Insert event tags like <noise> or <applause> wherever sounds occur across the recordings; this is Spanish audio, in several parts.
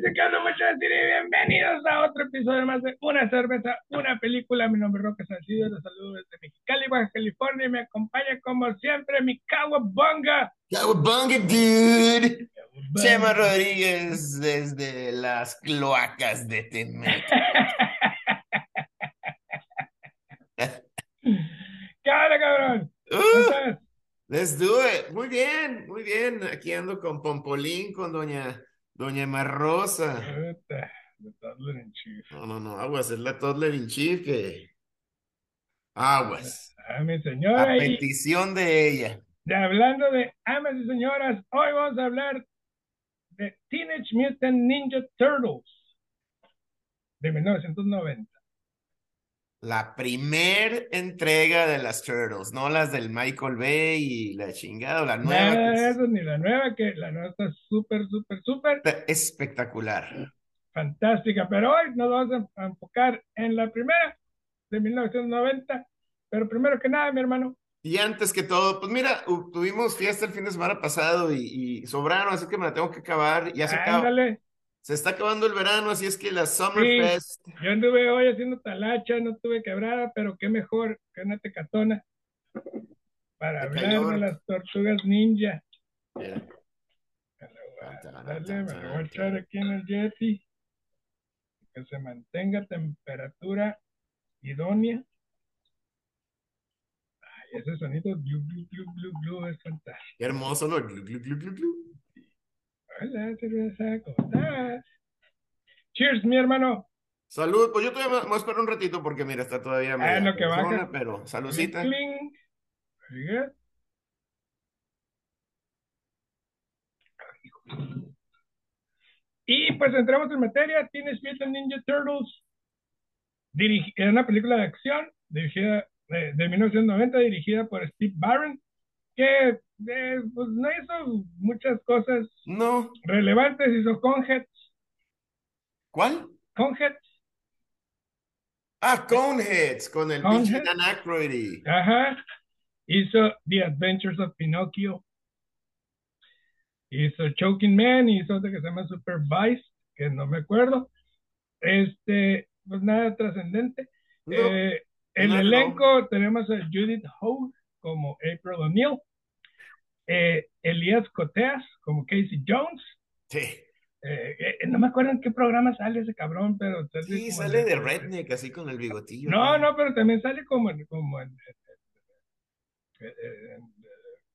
Muchachos, y bienvenidos a otro episodio más de Una Cerveza, Una Película. Mi nombre es Roque Salcido, los saludo desde Mexicali, Baja California, y me acompaña como siempre mi Kawabunga. Cowabunga, dude. Chema Rodríguez desde las cloacas de Temec. <laughs> ¿Qué onda, cabrón? ¿Cómo Uh, estás? let's do it. Muy bien, muy bien. Aquí ando con Pompolín, con doña, doña Marrosa. Puta, de Toddler in Chief. No, no, no, aguas, es la toddler in chief que... Aguas. Ah, mi A señora, y petición de ella. de hablando de amas y señoras, hoy vamos a hablar de Teenage Mutant Ninja Turtles de 1990. La primer entrega de las Turtles, no las del Michael Bay y la chingada, la nueva Nada de es eso, ni la nueva, que la nueva está súper, súper, súper espectacular. fantástica. Pero hoy nos vamos a enfocar en la primera de 1990. Pero primero que nada, mi hermano, Y antes que todo, pues mira, tuvimos fiesta el fin de semana pasado y, y sobraron, así que me la tengo que acabar. Ya se ándale. Se está acabando el verano, así es que la Summer Sí. Fest. Yo anduve hoy haciendo talacha, no tuve quebrada, pero qué mejor que una tecatona para hablar de las tortugas ninja. Mira. Dale, me lo voy a echar aquí en el Yeti. Que se mantenga temperatura idónea. Ay, ese sonido glu, glu, glu, glu, glu, es fantástico. Qué hermoso, ¿no? Glu, glu, glu, glu, glu. Hola, ¿cómo estás? Cheers, mi hermano. Salud, pues yo todavía me voy a esperar un ratito porque mira, está todavía Ah, lo que baja. persona, pero saludcita. Y pues entramos en materia. Tienes Mutant Ninja Turtles. Es una película de acción dirigida de, de 1990, dirigida por Steve Barron, que eh, pues, no hizo muchas cosas No, relevantes. Hizo Conheads. ¿cuál? Conheads. Ah, Coneheads, con el pinche. Dan Aykroyd. Ajá. Hizo The Adventures of Pinocchio. Hizo Choking Man, hizo otra que se llama Supervised, que no me acuerdo. Este, pues nada trascendente. No, Eh, el no, no. elenco tenemos a Judith Hogue como April O'Neil, eh, Elías Coteas como Casey Jones. sí, Eh, eh, no me acuerdo en qué programa sale ese cabrón, pero sale sí, sale de Redneck, así con el bigotillo. No, ¿no? pero también sale como en, como en, en- en- en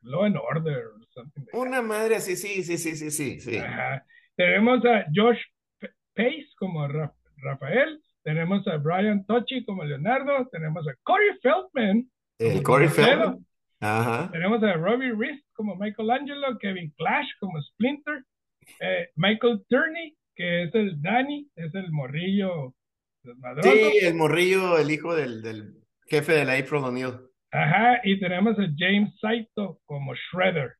Law and Order or something like Una madre así, sí, sí, sí, sí, sí, sí. Ajá. Tenemos a Josh Pace como Ra- Rafael, tenemos a Brian Tochi como Leonardo, tenemos a Corey Feldman, El Corey Feldman. Ajá. tenemos a Robbie Rist como Michelangelo, Kevin Clash como Splinter, eh, Michael Turney, que es el Danny, es el morrillo desmadroso. Sí, el morrillo, el hijo del, del jefe de la April O'Neil. Ajá, y tenemos a James Saito como Shredder.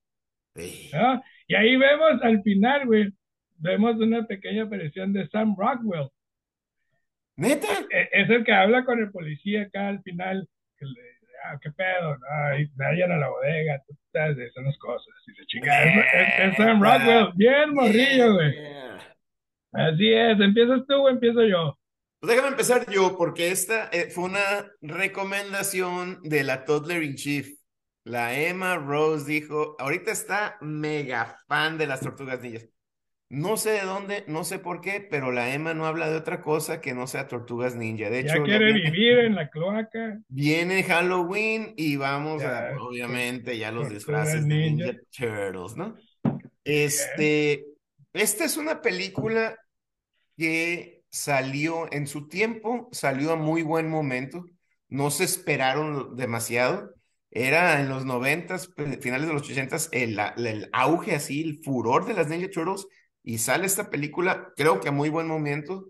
Sí. ¿no? Y ahí vemos al final, güey, vemos una pequeña aparición de Sam Rockwell. ¿Neta? E- Es el que habla con el policía acá al final. Que le, ah, qué pedo, ay, vayan a la bodega, tú estás esas cosas. Y se chinga. Es, es- Sam Rockwell, bien morrillo, güey. Así es, empiezas tú o empiezo yo. Pues déjame empezar yo, porque esta eh, fue una recomendación de la Toddler in Chief. La Emma Rose dijo, ahorita está mega fan de las tortugas ninjas. No sé de dónde, no sé por qué, pero la Emma no habla de otra cosa que no sea tortugas ninja. De Ya hecho, quiere viene, vivir en la cloaca. viene Halloween y vamos Ya, a, obviamente, ya los disfraces de ninja. Ninja Turtles, ¿no? Este, esta es una película que salió en su tiempo, salió a muy buen momento, no se esperaron demasiado, era en los noventas, pe- finales de los ochentas, el, el auge así, el furor de las Ninja Turtles, y sale esta película, creo que a muy buen momento,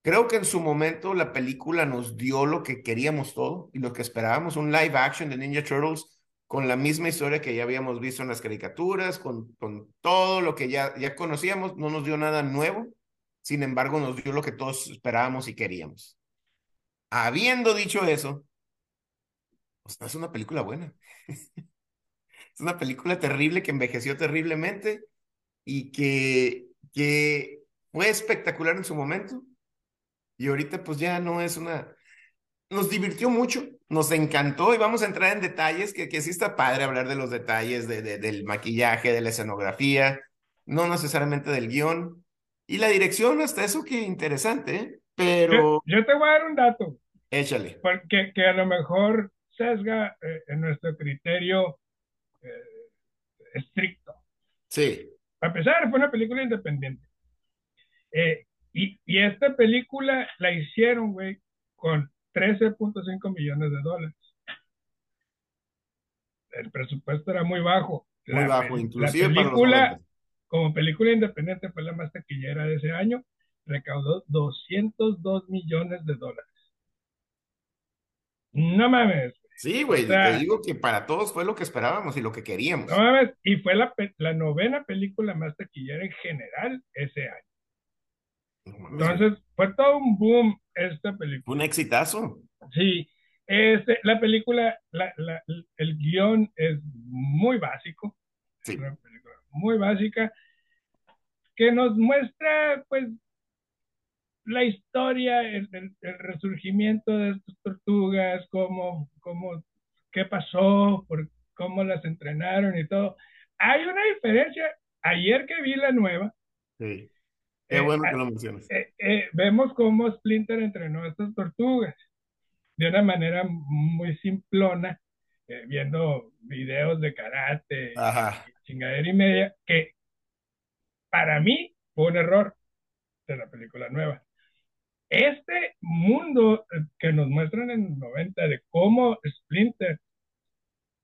creo que en su momento la película nos dio lo que queríamos todo y lo que esperábamos, un live action de Ninja Turtles con la misma historia que ya habíamos visto en las caricaturas, con, con todo lo que ya, ya conocíamos, no nos dio nada nuevo, sin embargo nos dio lo que todos esperábamos y queríamos. Habiendo dicho eso, es una película buena. <laughs> Es una película terrible que envejeció terriblemente y que, que fue espectacular en su momento y ahorita pues ya no es una... Nos divirtió mucho, nos encantó y vamos a entrar en detalles, que, que sí está padre hablar de los detalles de, de, del maquillaje, de la escenografía, no necesariamente del guion. Y la dirección, hasta eso que interesante, ¿eh? pero... Yo, yo, te voy a dar un dato. Échale. Porque que a lo mejor sesga eh, en nuestro criterio eh, estricto. Sí. A pesar, fue una película independiente. Eh, y, y, esta película la hicieron, güey, con 13.5 millones de dólares. El presupuesto era muy bajo. Muy la, bajo, inclusive la película, como película independiente, fue la más taquillera de ese año. Recaudó 202 millones de dólares. No mames. Sí, güey, o sea, te digo que para todos fue lo que esperábamos y lo que queríamos. No mames, y fue la, la novena película más taquillera en general ese año. No Entonces, fue todo un boom esta película. Un exitazo. Sí, este, la película, la, la, el guion es muy básico. Sí. Una película muy básica que nos muestra, pues, la historia, el, el, el, resurgimiento de estas tortugas, cómo, cómo, qué pasó, por cómo las entrenaron y todo. Hay una diferencia. Ayer que vi la nueva. Sí. Qué bueno eh, que lo mencionas. Eh, eh, vemos cómo Splinter entrenó a estas tortugas de una manera muy simplona, eh, viendo videos de karate, Ajá. Chingadera y media, que para mí fue un error de la película nueva este mundo que nos muestran en los 90 de cómo Splinter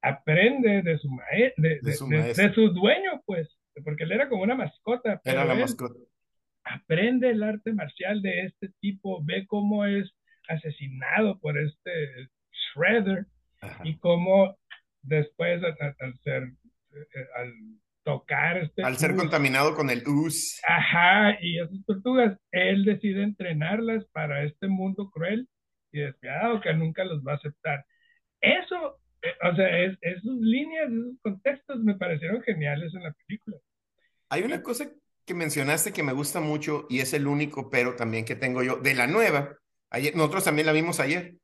aprende de su, mae de, su de, su dueño, pues, porque él era como una mascota. Era la mascota. Aprende el arte marcial de este tipo, ve cómo es asesinado por este Shredder Ajá. y cómo después al, al ser, eh, al tocar este al ser contaminado con el us ajá y esas tortugas él decide entrenarlas para este mundo cruel y despiadado que nunca los va a aceptar. Eso eh, o sea es, esas líneas esos contextos me parecieron geniales en la película. Hay una cosa que mencionaste que me gusta mucho y es el único pero también que tengo yo de la nueva. Ayer nosotros también la vimos ayer.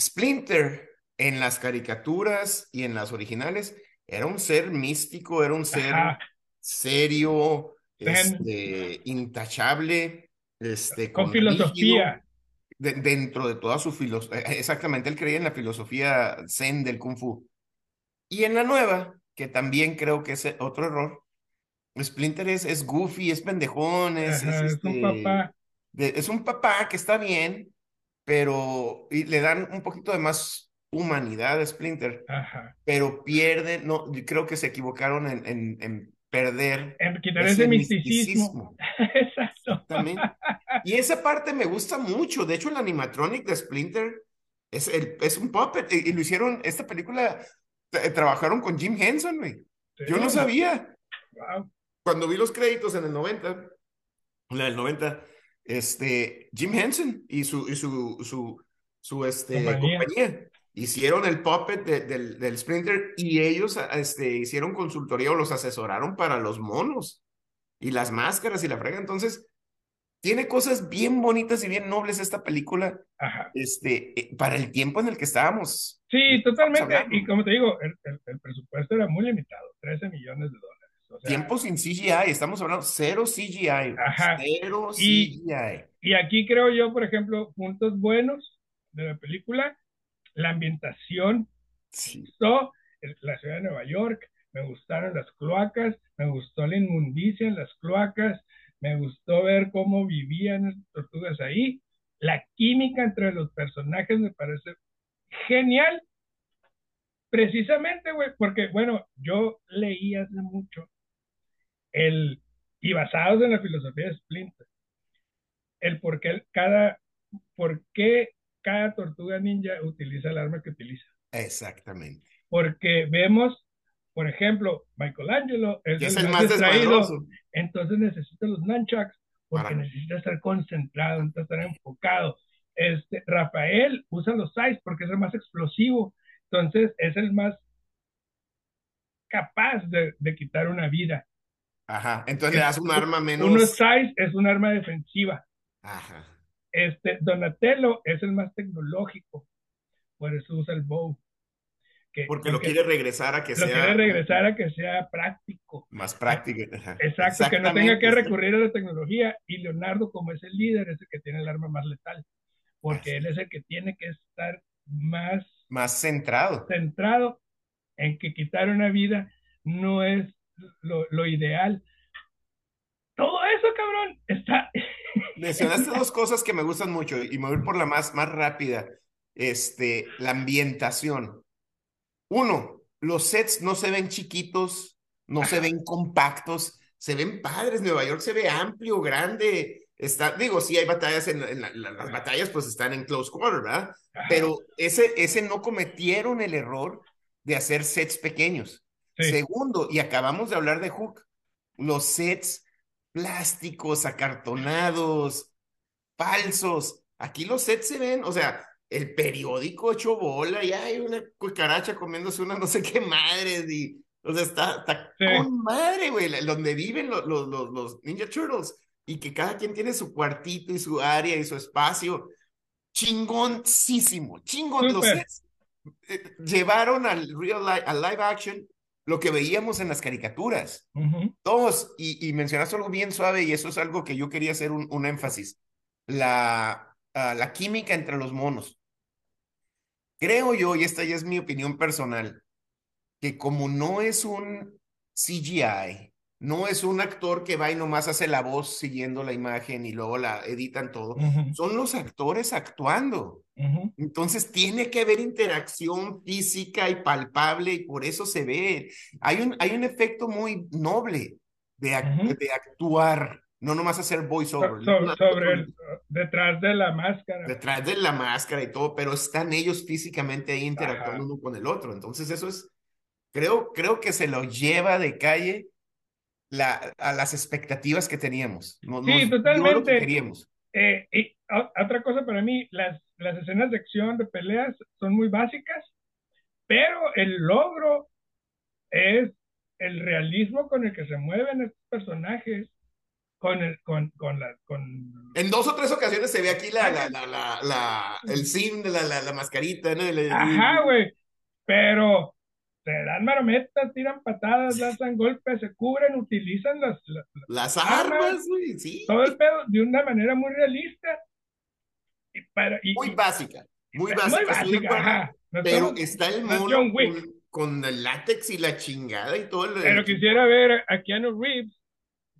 Splinter en las caricaturas y en las originales era un ser místico, era un ser Ajá. serio, este, intachable, este, con, con filosofía. De, dentro de toda su filosofía. Exactamente, él creía en la filosofía zen del kung fu. Y en la nueva, que también creo que es otro error, Splinter es, es goofy, es pendejón, es, Ajá, es, este, es, un papá. De, es un papá que está bien, pero y le dan un poquito de más humanidad a Splinter, Ajá. pero pierde, no, creo que se equivocaron en, en, en perder en quitar ese, ese misticismo. misticismo. <laughs> Exacto. También. Y esa parte me gusta mucho. De hecho, el animatronic de Splinter es, el, es un puppet. Y, y, lo hicieron, esta película, trabajaron con Jim Henson, güey. Sí. Yo no sabía. Wow. Cuando vi los créditos en el 90, la del 90, este, Jim Henson y su, y su, su, su este, compañía. compañía hicieron el puppet de, del, del Sprinter y ellos este, hicieron consultoría o los asesoraron para los monos y las máscaras y la frega. Entonces, tiene cosas bien bonitas y bien nobles esta película Ajá. Este, eh, para el tiempo en el que estábamos. Sí, totalmente. Y como te digo, el, el, el, presupuesto era muy limitado, 13 millones de dólares. O sea, tiempo sin CGI, estamos hablando cero CGI. Ajá. Cero y, CGI. Y aquí creo yo, por ejemplo, puntos buenos de la película la ambientación, sí. me gustó la ciudad de Nueva York, me gustaron las cloacas, me gustó la inmundicia en las cloacas, me gustó ver cómo vivían las tortugas ahí, la química entre los personajes me parece genial, precisamente, güey, porque, bueno, yo leí hace mucho el, y basados en la filosofía de Splinter, el por qué cada, por qué cada tortuga ninja utiliza el arma que utiliza. Exactamente. Porque vemos, por ejemplo, Michelangelo es, es el, el, más distraído, entonces necesita los nunchucks porque Para. necesita estar concentrado, necesita estar enfocado. Este, Rafael usa los size porque es el más explosivo, entonces es el más capaz de, de quitar una vida. Ajá, entonces le das un arma menos. Uno size es un arma defensiva. Ajá. Este, Donatello es el más tecnológico, por eso usa el bow. Que, porque, lo quiere regresar a que sea. Lo quiere regresar a que sea práctico. Más práctico. Exacto, que no tenga que recurrir a la tecnología. Y Leonardo, como es el líder, es el que tiene el arma más letal. Porque él es el que tiene que estar más. Más centrado. Centrado en que quitar una vida no es lo, lo ideal. Todo eso, cabrón, está. Mencionaste dos cosas que me gustan mucho y me voy por la más, más rápida. Este, la ambientación. Uno, los sets no se ven chiquitos, no se ven compactos, se ven padres. Nueva York se ve amplio, grande. Está, digo, sí hay batallas en, las batallas, pues están en close quarter, ¿verdad? Pero ese, ese no cometieron el error de hacer sets pequeños. Segundo, y acabamos de hablar de Hook, los sets plásticos, acartonados, falsos. Aquí los sets se ven, o sea, el periódico hecho bola y hay una cucaracha comiéndose una no sé qué madre. Y, o sea, está, está con madre, güey, donde viven los, los, los, Ninja Turtles y que cada quien tiene su cuartito y su área y su espacio. Chingoncísimo, chingón. Los sets eh, llevaron al real al live action lo que veíamos en las caricaturas. Dos, y, y, mencionaste algo bien suave y eso es algo que yo quería hacer un, un énfasis. La, ah, la química entre los monos. Creo yo, y esta ya es mi opinión personal, que como no es un CGI, no es un actor que va y nomás hace la voz siguiendo la imagen y luego la editan todo, son los actores actuando. Entonces tiene que haber interacción física y palpable y por eso se ve. Hay un, hay un efecto muy noble de, de actuar no nomás hacer voiceover. sobre el, detrás de la máscara. Detrás de la máscara y todo, pero están ellos físicamente ahí interactuando uno con el otro. Entonces eso es, creo, creo que se lo lleva de calle la, a las expectativas que teníamos. sí, totalmente. queríamos. Eh, y otra cosa para mí, las, las escenas de acción, de peleas, son muy básicas, pero el logro es el realismo con el que se mueven estos personajes con el, con, con la, con... En dos o tres ocasiones se ve aquí la, la, la, la, la el sim de la, la, la mascarita, ¿no? Ajá, güey. Pero se dan marometas, tiran patadas, lanzan golpes, se cubren, utilizan las, las, armas, güey, sí. Todo el pedo de una manera muy realista. Y para, y, muy básica, muy básica. Muy básica ajá. pero está el mono con, con, el látex y la chingada y todo. El, pero quisiera ver a Keanu Reeves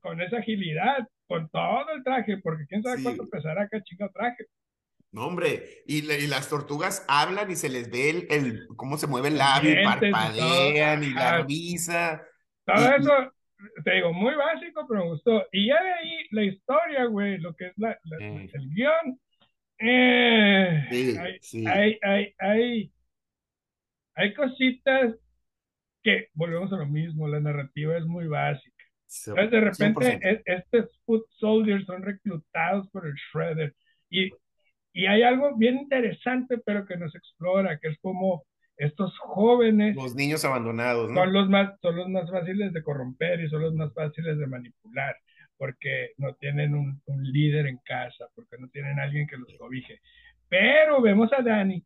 con esa agilidad, con todo el traje, porque quién sabe cuánto pesará cada chingo traje. No, hombre, y, y, las tortugas hablan y se les ve el, el cómo se mueve el labio, y parpadean y, la risa. Todo eso, te digo, muy básico, pero me gustó. Y ya de ahí, la historia, güey, lo que es la, el guion. Eh, hay, hay, hay, hay, hay cositas que volvemos a lo mismo, la narrativa es muy básica de repente e, estos foot soldiers son reclutados por el Shredder y, y hay algo bien interesante pero que nos explora, que es como estos jóvenes... Los niños abandonados, ¿no? Son los, más, son los más fáciles de corromper y son los más fáciles de manipular, porque no tienen un, un líder en casa, porque no tienen alguien que los cobije. Pero vemos a Danny,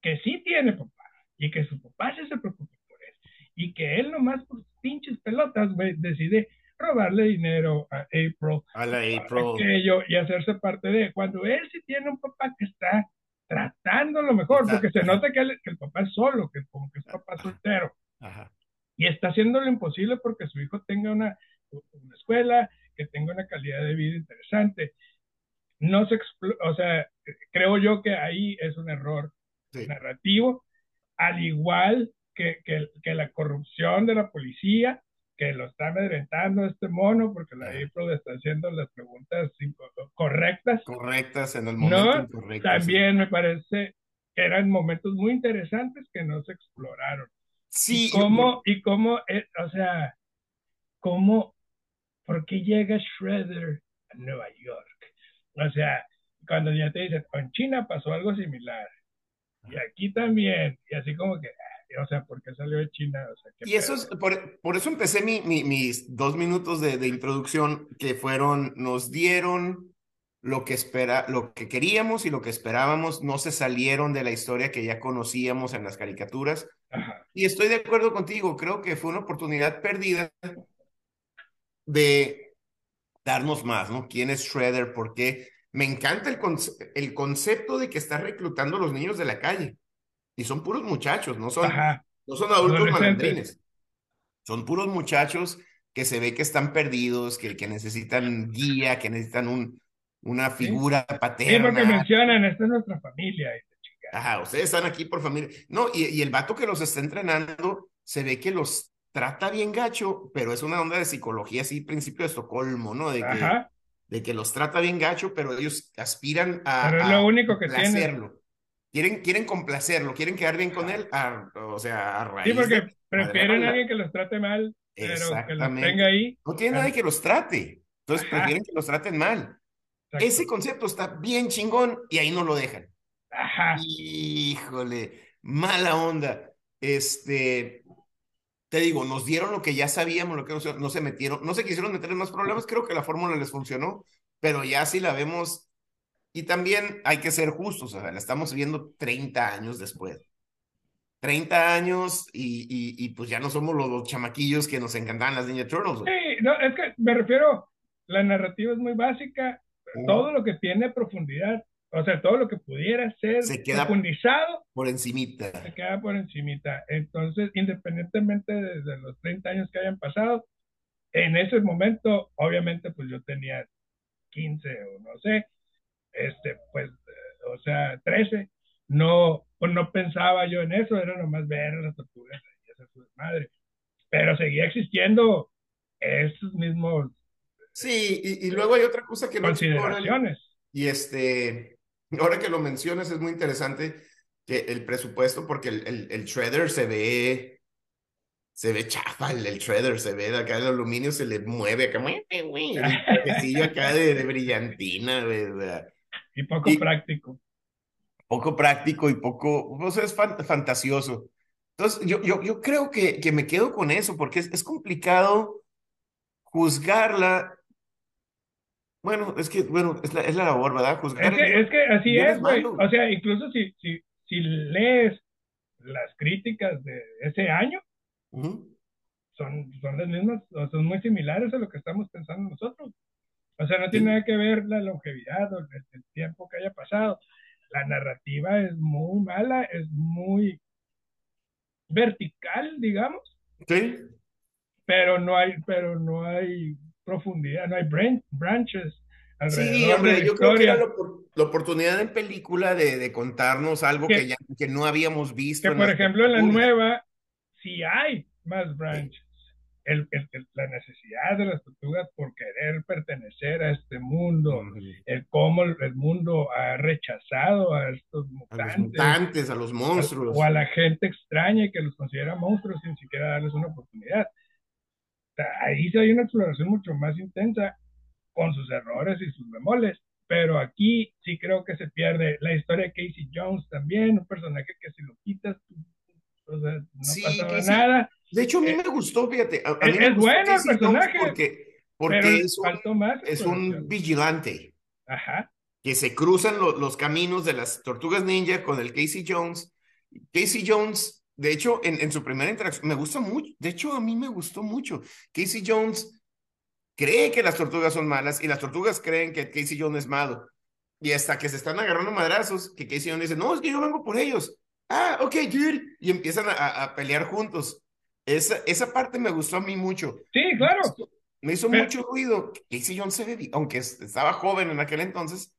que sí tiene papá, y que su papá se preocupa por él, y que él nomás por pinches pelotas, güey, decide robarle dinero a April. A la April. Aquello, y hacerse parte de. Cuando él sí tiene un papá que está tratando lo mejor, porque se nota que el, que el, papá es solo, que como que es papá soltero. Ajá. Y está haciendo lo imposible porque su hijo tenga una, una escuela, que tenga una calidad de vida interesante. No se o sea, creo yo que ahí es un error narrativo, al igual que, que, que, la corrupción de la policía, que lo está amedrentando este mono, porque la April está haciendo las preguntas correctas. Correctas en el momento ¿no? También me parece que eran momentos muy interesantes que no se exploraron. Sí. Y cómo, y cómo eh, o sea, cómo, ¿por qué llega Shredder a Nueva York? O sea, cuando ya te dicen, con China pasó algo similar, y aquí también, y así como que, o sea, ¿por qué salió de China? O sea, y eso es, por, por, eso empecé mi, mi, mis dos minutos de, de, introducción, que fueron, nos dieron lo que, espera, lo que queríamos y lo que esperábamos, no se salieron de la historia que ya conocíamos en las caricaturas. Ajá. Y estoy de acuerdo contigo, creo que fue una oportunidad perdida de darnos más, ¿no? ¿Quién es Shredder? ¿Por qué? Me encanta el, conce el concepto de que está reclutando a los niños de la calle. Y son puros muchachos, no son, Ajá. no son adultos malandrines. Son puros muchachos que se ve que están perdidos, que, que necesitan guía, que necesitan un, una figura sí. paterna. Sí, porque mencionan, esta es nuestra familia. Ajá, ustedes están aquí por familia. No, y, y, el vato que los está entrenando, se ve que los trata bien gacho, pero es una onda de psicología así, principio de Estocolmo, ¿no? De que, Ajá. de que los trata bien gacho, pero ellos aspiran a, pero es lo único que hacerlo. Quieren, quieren complacerlo, quieren quedar bien con él, a, o sea, a raíz Sí, porque prefieren a alguien que los trate mal, pero que los tenga ahí. No tiene nadie que los trate, entonces Ajá. prefieren que los traten mal. Exacto. Ese concepto está bien chingón y ahí no lo dejan. Ajá. Híjole, mala onda. Este, te digo, nos dieron lo que ya sabíamos, lo que no se, no se metieron, no se quisieron meter en más problemas, creo que la fórmula les funcionó, pero ya sí la vemos. Y también hay que ser justos, o sea, la estamos viendo 30 años después. 30 años y, y, y pues ya no somos los, los, chamaquillos que nos encantaban las Ninja Turtles. Sí, no, es que me refiero, la narrativa es muy básica, uh. todo lo que tiene profundidad, o sea, todo lo que pudiera ser se queda profundizado por encimita. Se queda por encimita. Entonces, independientemente de, de, los 30 años que hayan pasado, en ese momento, obviamente, pues yo tenía 15 o no sé, este, pues, o sea, 13, no, pues no pensaba yo en eso, era nomás ver las tortugas y esa madre. Pero seguía existiendo esos mismos. Sí, y, y luego hay otra cosa que no consideraciones. Y este, ahora que lo mencionas, es muy interesante que el presupuesto, porque el, el, el shredder se ve, se ve chafa, el, el, shredder se ve de acá el aluminio, se le mueve acá, <laughs> pecillo acá de, de brillantina, ¿verdad? Y poco y, práctico. Poco práctico y poco, pues es fan, fantasioso. Entonces, yo, yo, yo creo que, que me quedo con eso, porque es, es complicado juzgarla bueno, es que, bueno, es la, es la labor, ¿verdad? Juzgar es, que, es que así es, güey. O sea, incluso si, si, si lees las críticas de ese año, uh -huh. son, son las mismas, son muy similares a lo que estamos pensando nosotros. O sea, no tiene nada que ver la longevidad o el, el, tiempo que haya pasado. La narrativa es muy mala, es muy vertical, digamos. Sí. Pero no hay, pero no hay profundidad, no hay branch, branches. Sí, hombre, yo creo que era la, la oportunidad en película de, de contarnos algo que, que, ya, que no habíamos visto. Que, por ejemplo, en la nueva, sí hay más branches. El, el, el, la necesidad de las tortugas por querer pertenecer a este mundo, uh -huh. el cómo el, mundo ha rechazado a estos mutantes, a los mutantes, a los monstruos, a, o a la gente extraña que los considera monstruos sin siquiera darles una oportunidad ahí sí hay una exploración mucho más intensa con sus errores y sus bemoles, pero aquí sí creo que se pierde la historia de Casey Jones también, un personaje que si lo quitas, o sea, no sí, Casey, nada. De hecho, a mí Eh, me gustó, fíjate. A, a es, mí me es gustó bueno el personaje, Porque, porque es, un, faltó más es un exploración. vigilante Ajá, que se cruzan lo- los caminos de las tortugas ninja con el Casey Jones. Casey Jones, de hecho, en, en su primera interacción, me gusta mucho. De hecho, a mí me gustó mucho. Casey Jones cree que las tortugas son malas y las tortugas creen que Casey Jones es malo. Y hasta que se están agarrando madrazos, que Casey Jones dice, no, es que yo vengo por ellos. Ah, ok, dude. Y empiezan a- a pelear juntos. Esa, esa parte me gustó a mí mucho. sí, claro. Me hizo Pero- mucho ruido. Casey Jones se ve, aunque es- estaba joven en aquel entonces,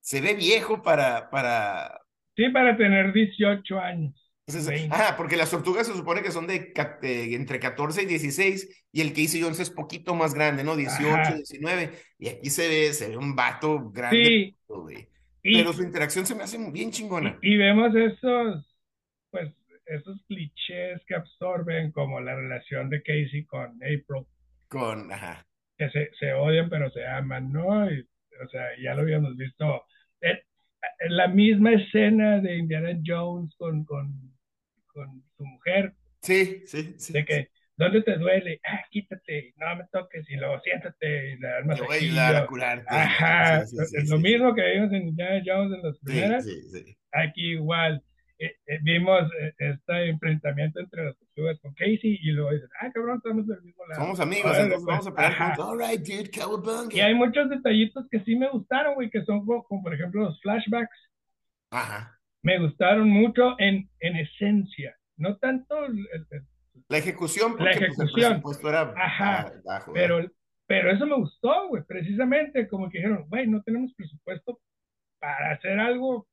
se ve viejo para, para, Sí, para tener 18 años. Entonces, 20. ah, porque las tortugas se supone que son de, de entre 14 y 16 y el Casey Jones es poquito más grande, ¿no? 18, Ajá. 19 y aquí se ve, se ve un vato grande, Sí, güey. y, Pero su interacción se me hace muy bien chingona. y vemos esos, esos clichés que absorben, como la relación de Casey con April, Con, ajá. que se, se odian pero se aman, ¿no? Y, o sea, ya lo habíamos visto. En, en la misma escena de Indiana Jones con, con, con su mujer. Sí, sí, sí. De que, ¿dónde te duele? Ah, quítate, no me toques, y luego siéntate, y le das Te voy a ayudar a curarte. Ajá, Sí, sí, sí, es lo mismo que vimos en Indiana Jones en las primeras, sí, sí. aquí igual. Eh, eh, vimos eh, este enfrentamiento entre las tortugas con Casey y luego dicen, ah, cabrón, estamos del mismo lado. Somos amigos, Órale, entonces pues. vamos a pelear juntos. All right, dude, cowabunga. Y hay muchos detallitos que sí me gustaron, güey, que son como, como, por ejemplo los flashbacks. Ajá. Me gustaron mucho en, en esencia, no tanto el- el- La ejecución, La porque pues, el ejecución. presupuesto era Ajá, ba- bajo. pero, pero eso me gustó, güey, precisamente como que dijeron, güey, no tenemos presupuesto para hacer algo,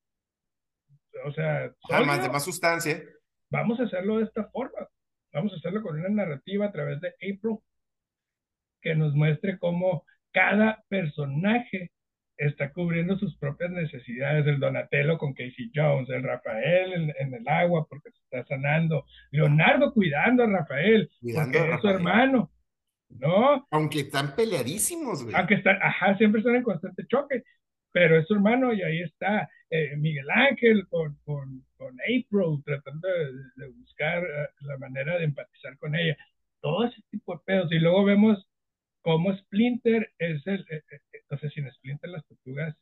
o sea, Ajá, más de más sustancia. vamos a hacerlo de esta forma. Vamos a hacerlo con una narrativa a través de April que nos muestre cómo cada personaje está cubriendo sus propias necesidades. El Donatello con Casey Jones, el Rafael en, en el agua porque se está sanando, Leonardo cuidando a Rafael Cuidando porque a es su hermano, ¿no? Aunque están peleadísimos, güey. Aunque están, ajá, siempre están en constante choque, pero es su hermano y ahí está eh, Miguel Ángel con, con, con April tratando de, de buscar eh, la manera de empatizar con ella. Todo ese tipo de pedos. Y luego vemos cómo Splinter es el, eh, eh, entonces sin Splinter las tortugas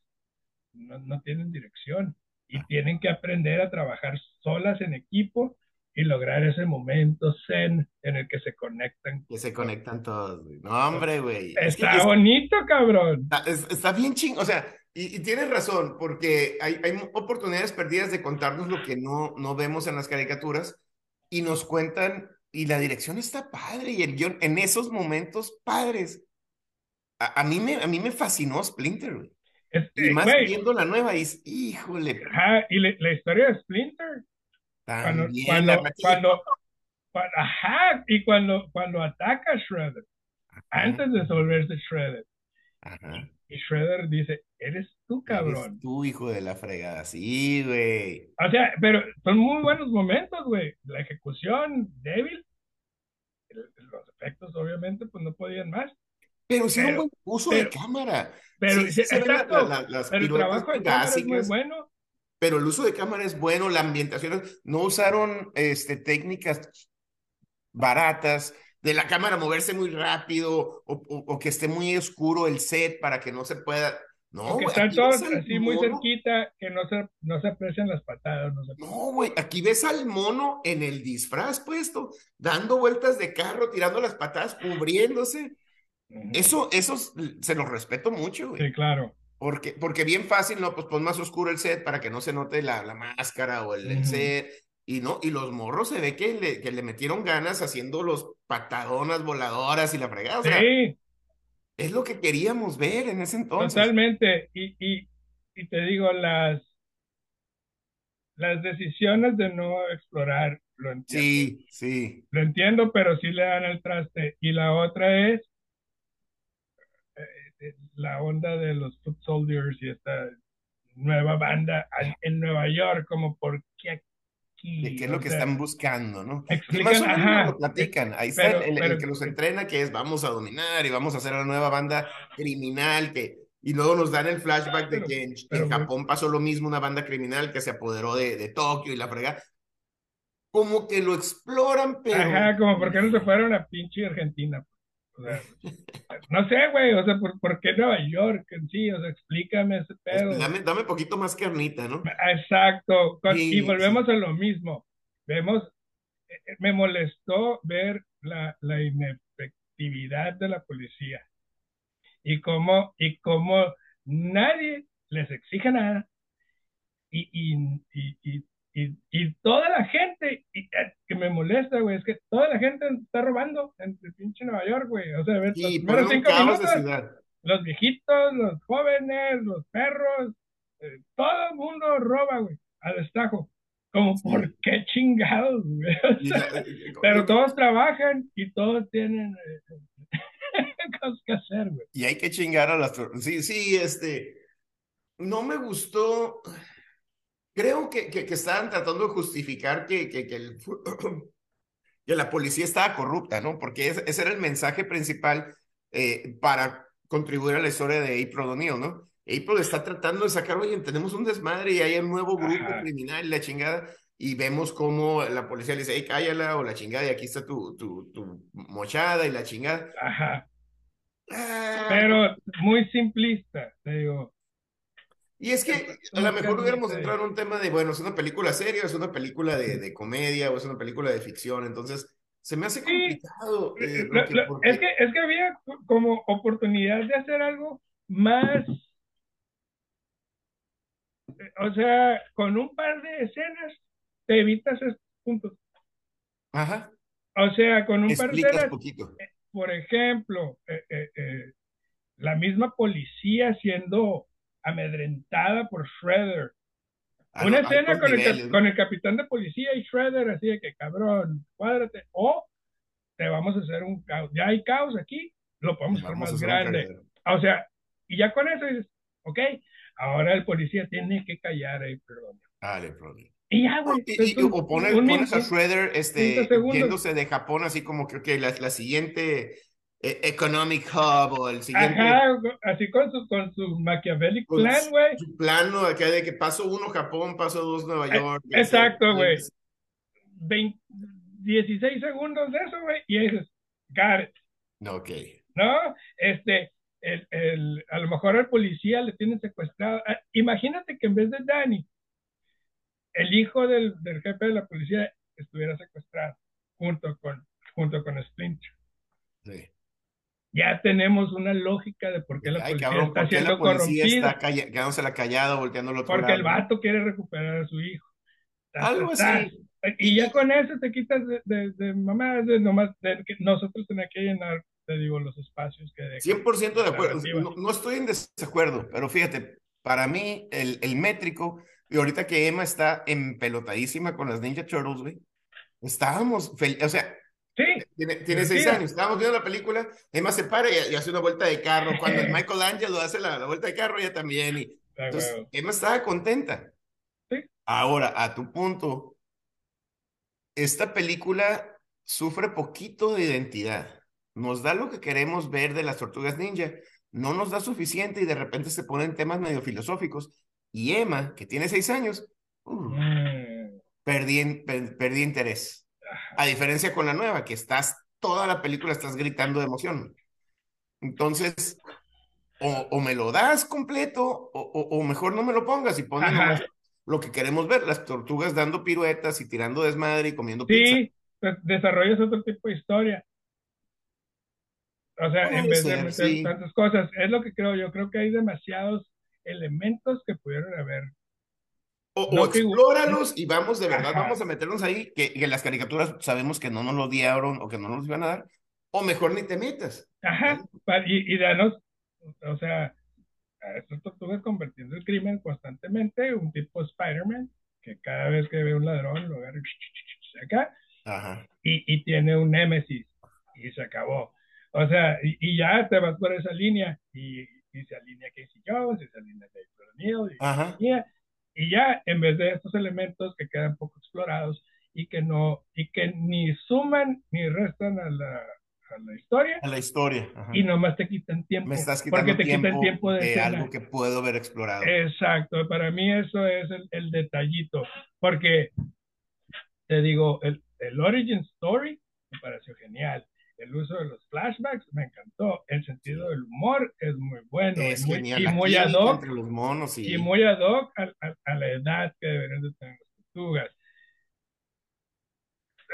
no, no tienen dirección y tienen que aprender a trabajar solas en equipo y lograr ese momento zen en el que se conectan. Que se conectan todos, güey. No, hombre, güey. Es que Está es- bonito, cabrón. Está, es- está bien ching, o sea, y, y tienes razón, porque hay, hay oportunidades perdidas de contarnos lo que no, no vemos en las caricaturas y nos cuentan, y la dirección está padre, y el guion en esos momentos padres. A, a mí, me, a mí me fascinó Splinter, güey. Es- Y más güey, viendo la nueva, y es, híjole, Ajá, y le- la historia de Splinter, cuando, también cuando, ratilla. cuando, cua- ajá, y cuando, cuando ataca a Shredder, antes de volverse Shredder, Ajá. Y Shredder dice, eres tú, cabrón. Eres tú, hijo de la fregada, sí, güey. O sea, pero son muy buenos momentos, güey. La ejecución débil, los efectos obviamente pues no podían más, Pero sí era un buen uso de pero- cámara. pero Sí, sí exacto, la- la- las pero el trabajo de cámara es muy bueno. pero el uso de cámara es bueno, la ambientación, no usaron este, técnicas baratas de la cámara moverse muy rápido o, o- o que esté muy oscuro el set para que no se pueda. No, güey, están todos así muy cerquita que no se, no se aprecian las patadas, no se No, güey, aquí ves al mono en el disfraz puesto, dando vueltas de carro, tirando las patadas, cubriéndose. Eso, eso se los respeto mucho, güey. Sí, claro. Porque, porque bien fácil, ¿no? Pues pon más oscuro el set para que no se note la, la máscara o el, el Ujú. set. Y no, y los morros se ve que le, que le metieron ganas haciendo los patadonas voladoras y la fregada. O sea, Sí, es lo que queríamos ver en ese entonces. totalmente. Y, y, y te digo, las, las decisiones de no explorar, lo entiendo. Sí, sí. Lo entiendo, pero sí le dan el traste. Y la otra es eh, la onda de los Foot Soldiers y esta nueva banda en Nueva York, como por qué aquí. ¿Qué, qué es lo que sea, están buscando, no? Explican, más o menos ajá, lo platican. Ahí está pero- el, que los entrena, que es vamos a dominar y vamos a hacer la nueva banda criminal, que, y luego nos dan el flashback de que en, Japón pasó lo mismo, una banda criminal que se apoderó de, de Tokio y la fregada. Como que lo exploran, pero... Ajá, como por qué no se fueron a pinche Argentina. O sea, no sé, güey, o sea, ¿por, por qué Nueva York en sí? O sea, explícame ese pedo. Dame, dame poquito más carnita, ¿no? Exacto, con- Sí, y volvemos a lo mismo. Vemos, eh, eh, me molestó ver la, la inefectividad de la policía y cómo, y cómo nadie les exige nada y, y, y, y, y toda la gente, y, eh, que me molesta, güey, es que toda la gente está robando en el pinche Nueva York, güey. O sea, ves, los Sí, un cinco minutos, los viejitos, los jóvenes, los perros, eh, todo el mundo roba, güey, a destajo. Como. ¿por qué chingados, güey? <laughs> O sea, eh, pero todos trabajan y todos tienen eh, <laughs> cosas que hacer, güey. Y hay que chingar a las... Sí, sí, este... No me gustó... Creo que, que, que estaban tratando de justificar que, que, que, el, <clears throat> que la policía estaba corrupta, ¿no? Porque ese, ese era el mensaje principal eh, para contribuir a la historia de April O'Neil, ¿no? April está tratando de sacar, oye, tenemos un desmadre y hay un nuevo grupo Ajá. criminal y la chingada. y vemos cómo la policía le dice, hey, cállala o la chingada y aquí está tu, tu, tu mochada y la chingada. Ajá. Ah, Pero muy simplista, te digo. Y es que a lo mejor hubiéramos entrado en un tema de, bueno, es una película seria, es una película de, de comedia o es una película de ficción, entonces se me hace complicado. Eh, es, que, es que había como oportunidad de hacer algo más, eh, o sea, con un par de escenas te evitas estos puntos. Ajá. O sea, con un par de escenas, eh, por ejemplo, la misma policía siendo amedrentada por Shredder. Ah, Una escena con el, con el, capitán de policía y Shredder, así de que cabrón, cuádrate. O te vamos a hacer un caos. Ya hay caos aquí, lo podemos hacer más grande. O sea, y ya con eso dices, ok, ahora el policía tiene que callar ahí, perdón. Dale, perdón. Y ya, güey. o pones, a Shredder este, yéndose de Japón así como creo que la, la siguiente Economic Hub o el siguiente. Ajá, así con su, con su Machiavelli plan, güey. Su plano acá de que paso uno Japón, paso dos Nueva eh, York. Exacto, güey. 16 segundos de eso, güey, y dices, got it. Ok. ¿No? Este, el, el, a lo mejor al policía le tienen secuestrado. Ah, imagínate que en vez de Danny, el hijo del, del jefe de la policía estuviera secuestrado junto con, junto con Splinter. Sí ya tenemos una lógica de por qué la policía está siendo corrompida. Está quedándose la callada, volteando otro Porque el vato quiere recuperar a su hijo. Algo así. Y ya con eso te quitas de, de, mamá, de nomás, de que nosotros tenemos que llenar, te digo, los espacios que 100% de acuerdo. No, estoy en desacuerdo, pero fíjate, para mí, el, el métrico, y ahorita que Emma está empelotadísima con las Ninja Turtles, güey, estábamos, o sea, Sí. Tiene, tiene seis años. Estábamos viendo la película, Emma se para y, hace una vuelta de carro. <laughs> Cuando el Michael Angelo hace la, la, vuelta de carro, ella también. Y, entonces, Emma estaba contenta. Sí. Ahora, a tu punto, esta película sufre poquito de identidad. Nos da lo que queremos ver de las tortugas ninja. No nos da suficiente y de repente se ponen temas medio filosóficos. Y Emma, que tiene seis años, uh, mm. perdí, perdí interés. A diferencia con la nueva, que estás, toda la película estás gritando de emoción. Entonces, o, me lo das completo, o, mejor no me lo pongas y ponme lo que queremos ver, las tortugas dando piruetas y tirando desmadre y comiendo sí, pizza. desarrollas otro tipo de historia. O sea, en vez de meter tantas cosas, es lo que creo yo, creo que hay demasiados elementos que pudieron haber o, explóralos y vamos, de verdad, vamos a meternos ahí, que, que, las caricaturas sabemos que no nos lo dieron o que no nos iban a dar, o mejor ni te metas. Ajá, y, y danos, o sea, estos tortugas convirtiendo el crimen constantemente, un tipo Spider-Man, que cada vez que ve un ladrón lo agarra acá, Ajá. Y, y tiene un némesis, y se acabó. O sea, y, y, ya te vas por esa línea, y, y se alinea Casey Jones, y se alinea David O'Neill, y, Ajá. Y ya, en vez de estos elementos que quedan poco explorados y que no, y que ni suman ni restan a la, a la historia. A la historia. Y nomás te quitan tiempo. Me estás quitando porque te tiempo quitan tiempo de, algo que puedo haber explorado. Exacto, para mí eso es el, el detallito. Porque, te digo, el, el origin story me pareció genial el uso de los flashbacks me encantó. El sentido del humor es muy bueno. Es muy, genial. Y muy ad hoc. Entre los monos y... y muy ad hoc a, a, la edad que deberían de tener las tortugas.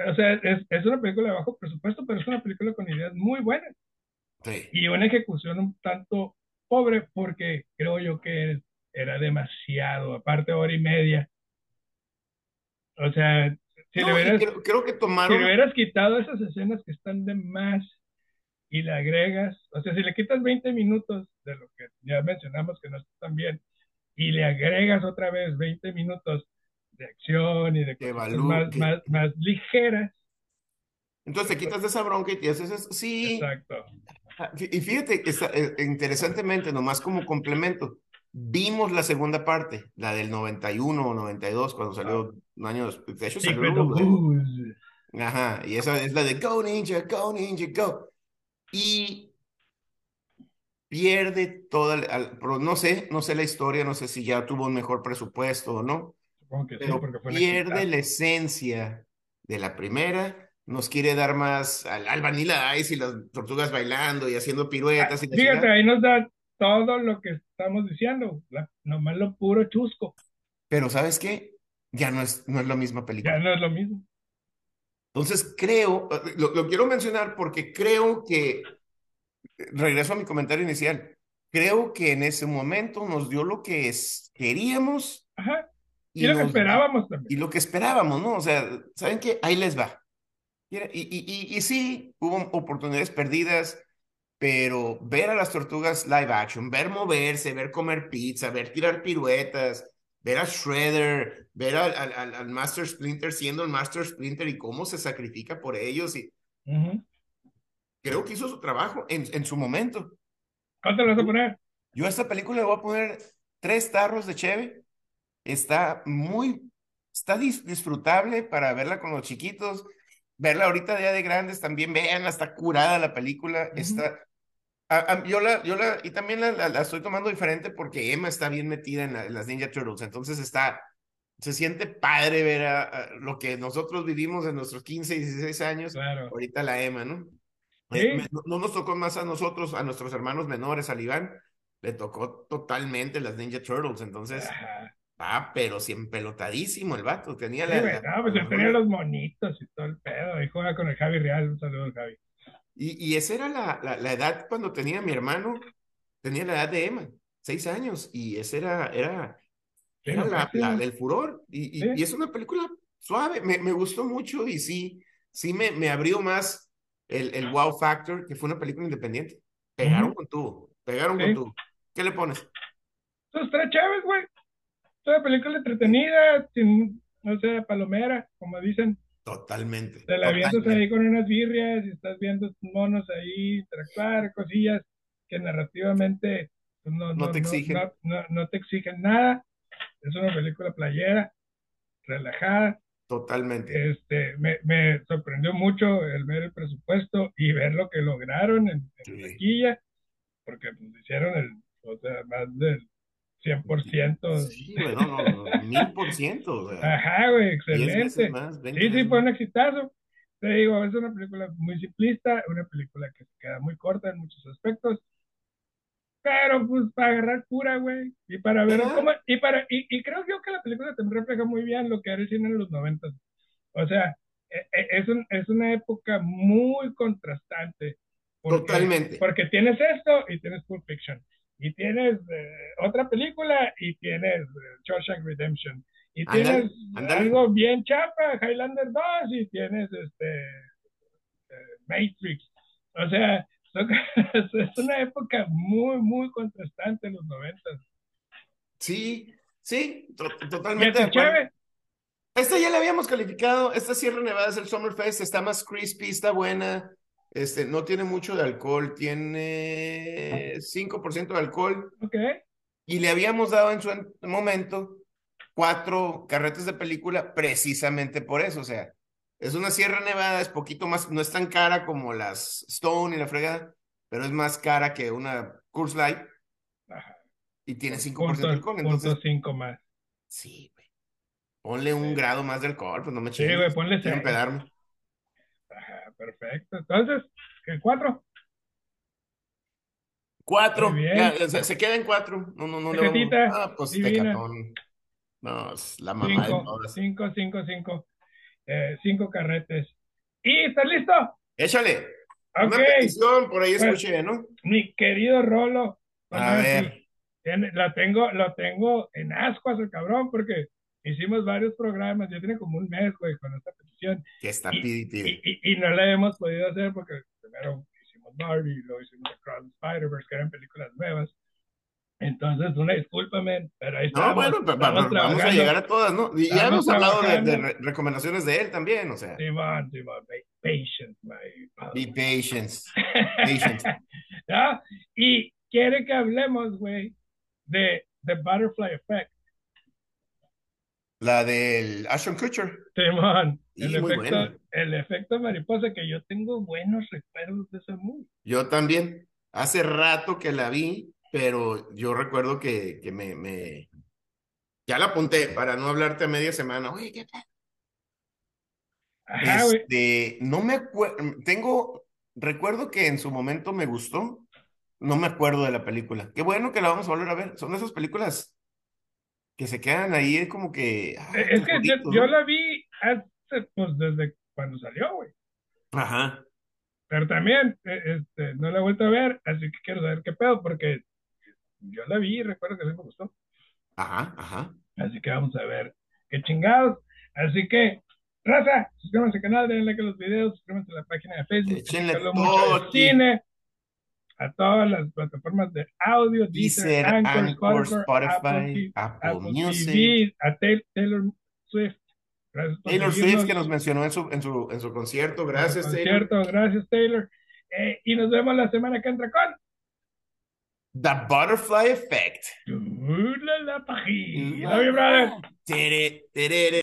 O sea, es, es, una película de bajo presupuesto, pero es una película con ideas muy buenas. Sí. Y una ejecución un tanto pobre porque creo yo que era demasiado, aparte hora y media. O sea, si no, le hubieras, creo, que tomaron... Si le hubieras quitado esas escenas que están de más y le agregas, o sea, si le quitas 20 minutos de lo que ya mencionamos que no está tan bien, y le agregas otra vez 20 minutos de acción y de cosas más, más, más, ligeras. Entonces te quitas de esa bronca y te haces eso. Sí. Exacto. Y fíjate que está, eh, interesantemente, nomás como complemento, Vimos la segunda parte, la del 91 o 92, cuando salió un año después. De hecho, salió. Ajá, y esa es la de Go Ninja, Go Ninja, Go. Y pierde toda, no sé, no sé la historia, no sé si ya tuvo un mejor presupuesto o no, Supongo que sí, pero porque fue pierde la esencia de la primera. Nos quiere dar más al, al Vanilla Ice y las tortugas bailando y haciendo Ah, piruetas y la Fíjate, ahí nos da todo lo que estamos diciendo, la- nomás lo puro chusco, Pero ¿sabes qué? Ya no es, no es la misma ya película. no es lo mismo. Entonces creo, lo, lo quiero mencionar porque creo que, regreso a mi comentario inicial, creo que en ese momento nos dio lo que es, queríamos Ajá, y, y lo que nos- esperábamos también. y lo que esperábamos, ¿no? O sea, ¿saben qué? Ahí les va. Y, y, y, y sí, hubo oportunidades perdidas, pero ver a las tortugas live action, ver moverse, ver comer pizza, ver tirar piruetas, ver a Shredder, ver al, al, al- Master Splinter siendo el Master Splinter y cómo se sacrifica por ellos, y Ujú. creo que hizo su trabajo en, en su momento. ¿Cuánto le vas a poner? Yo a esta película le voy a poner tres tarros de cheve. Está muy, está dis- disfrutable para verla con los chiquitos. Verla ahorita ya de grandes también, vean, está curada la película. Ujú. Está, a- a- yo la, yo la, y también la, la- la estoy tomando diferente porque Emma está bien metida en, en las Ninja Turtles. Entonces está, se siente padre ver a, a lo que nosotros vivimos en nuestros 15, 16 años. Claro. Ahorita la Emma, ¿no? Sí. Eh, no, no nos tocó más a nosotros, a nuestros hermanos menores, al Iván, le tocó totalmente las Ninja Turtles, entonces, Ajá. ah, pero siempre pelotadísimo el vato, tenía Sí, la, no, pues tenía los monitos y todo el pedo, y juega con el Javi Real, un saludo al Javi. Y, y esa era la, la, la edad cuando tenía mi hermano, tenía la edad de Emma, seis años, y ese era, era, era la, la- el furor, y, y, y es una película suave, me, me gustó mucho, y sí, sí me, me abrió más el, el wow factor, que fue una película independiente, pegaron con tubo, pegaron Sí. con tubo, ¿qué le pones? Entonces, tres chéves, güey. Toda película entretenida, sin, no sé, palomera, como dicen. Totalmente. Te la avientas ahí con unas birrias y estás viendo monos ahí interactuar, cosillas que narrativamente pues, no, No te exigen. No, no- no te exigen nada. Es una película playera, relajada. Totalmente. Este, me, me sorprendió mucho el ver el presupuesto y ver lo que lograron en, en Sí. taquilla, porque pues, hicieron el, o sea, más del 100%. Sí, güey, no, no, mil por ciento. Ajá, güey, excelente. más, Sí, sí, fue un exitazo. Te digo, es una película muy simplista, una película que se queda muy corta en muchos aspectos, pero pues para agarrar cura, güey, y para ver cómo, y para, y, y creo yo que la película también refleja muy bien lo que era el cine en los noventas. O sea, e- e- es, un, es una época muy contrastante. Porque, Totalmente. Porque tienes esto y tienes Pulp Fiction. Y tienes eh, otra película y tienes eh, Shawshank Redemption. Y tienes algo bien chapa, Highlander 2, y tienes este eh, Matrix. O sea, <laughs> son- es una época muy, muy contrastante en los noventas. Sí, sí, to- totalmente de. Esta ya la habíamos calificado. Esta Sierra Nevada es el Summerfest. Está más crispy, está buena. Este, no tiene mucho de alcohol. Tiene 5% de alcohol. Ok. Y le habíamos dado en su en- momento cuatro carretes de película precisamente por eso. O sea, es una Sierra Nevada, es poquito más, no es tan cara como las Stone y la fregada, pero es más cara que una Curse Light Ajá. y tiene 5% de Punto, alcohol. punto Entonces, cinco más. sí, güey. Ponle un Sí. grado más de alcohol, pues no me Sí, chingues. güey, ponle Quiero seis. empedarme. Ajá, perfecto. Entonces, ¿qué cuatro? Cuatro, ya, se, se queda en cuatro. No, no, no. Tecatita, Ah, pues tecatón. No, es la mamá de Cinco, todas. cinco, cinco, cinco. Eh, cinco carretes. ¿Y estás listo? Échale. Ok, Una petición, por ahí Pues, escuché, ¿no? mi querido Rolo. A ver. tiene- la tengo, lo tengo en ascuas el cabrón, porque hicimos varios programas, ya tiene como un mes, güey, con esta petición, Que está Y- pide y pide. y, y, y no la hemos podido hacer porque primero hicimos Barbie, luego hicimos Across the Spider-Verse, que eran películas nuevas. Entonces, una disculpa, men, pero ahí No, estamos, bueno, pa- pa- estamos vamos a llegar a todas, ¿no? Y ya hemos hablado de, de re- recomendaciones de él también, o sea. Simón, Simón, pa- patience, my Be patience. <laughs> Patience. ¿Ya? Y quiere que hablemos, güey, de The Butterfly Effect. La del Ashton Kutcher. Sí, el, muy efecto, buena. el efecto mariposa, que yo tengo buenos recuerdos de esa movie. Yo también. Hace rato que la vi, pero yo recuerdo que, que me, me, Ya la apunté para no hablarte a media semana. Oye, ¿qué tal? Ajá. Este, no me acuerdo, tengo, recuerdo que en su momento me gustó, no me acuerdo de la película. Qué bueno que la vamos a volver a ver. Son esas películas que se quedan ahí como que... ah, Es que yo, bonito, yo ¿no? la vi hace, pues desde cuando salió, güey. Ajá, Pero también, eh, este, no la he vuelto a ver, así que quiero saber qué pedo, porque yo la vi y recuerdo que sí me gustó. ajá, ajá. Así que vamos a ver qué chingados. Así que, raza, suscríbanse al canal, denle like a los videos, suscríbanse a la página de Facebook, habla todo mucho de aquí. cine, a todas las plataformas de audio, Deezer, Deezer, Anchor, Anchor, Spotify, Apple, Apple Apple Music. TV, a Tay- Taylor Swift. Taylor Swift que nos mencionó en su, en su, en su concierto. Gracias, Taylor. concierto. Gracias, Taylor. Eh, y nos vemos la semana que entra con The Butterfly Effect. Uh, la, la,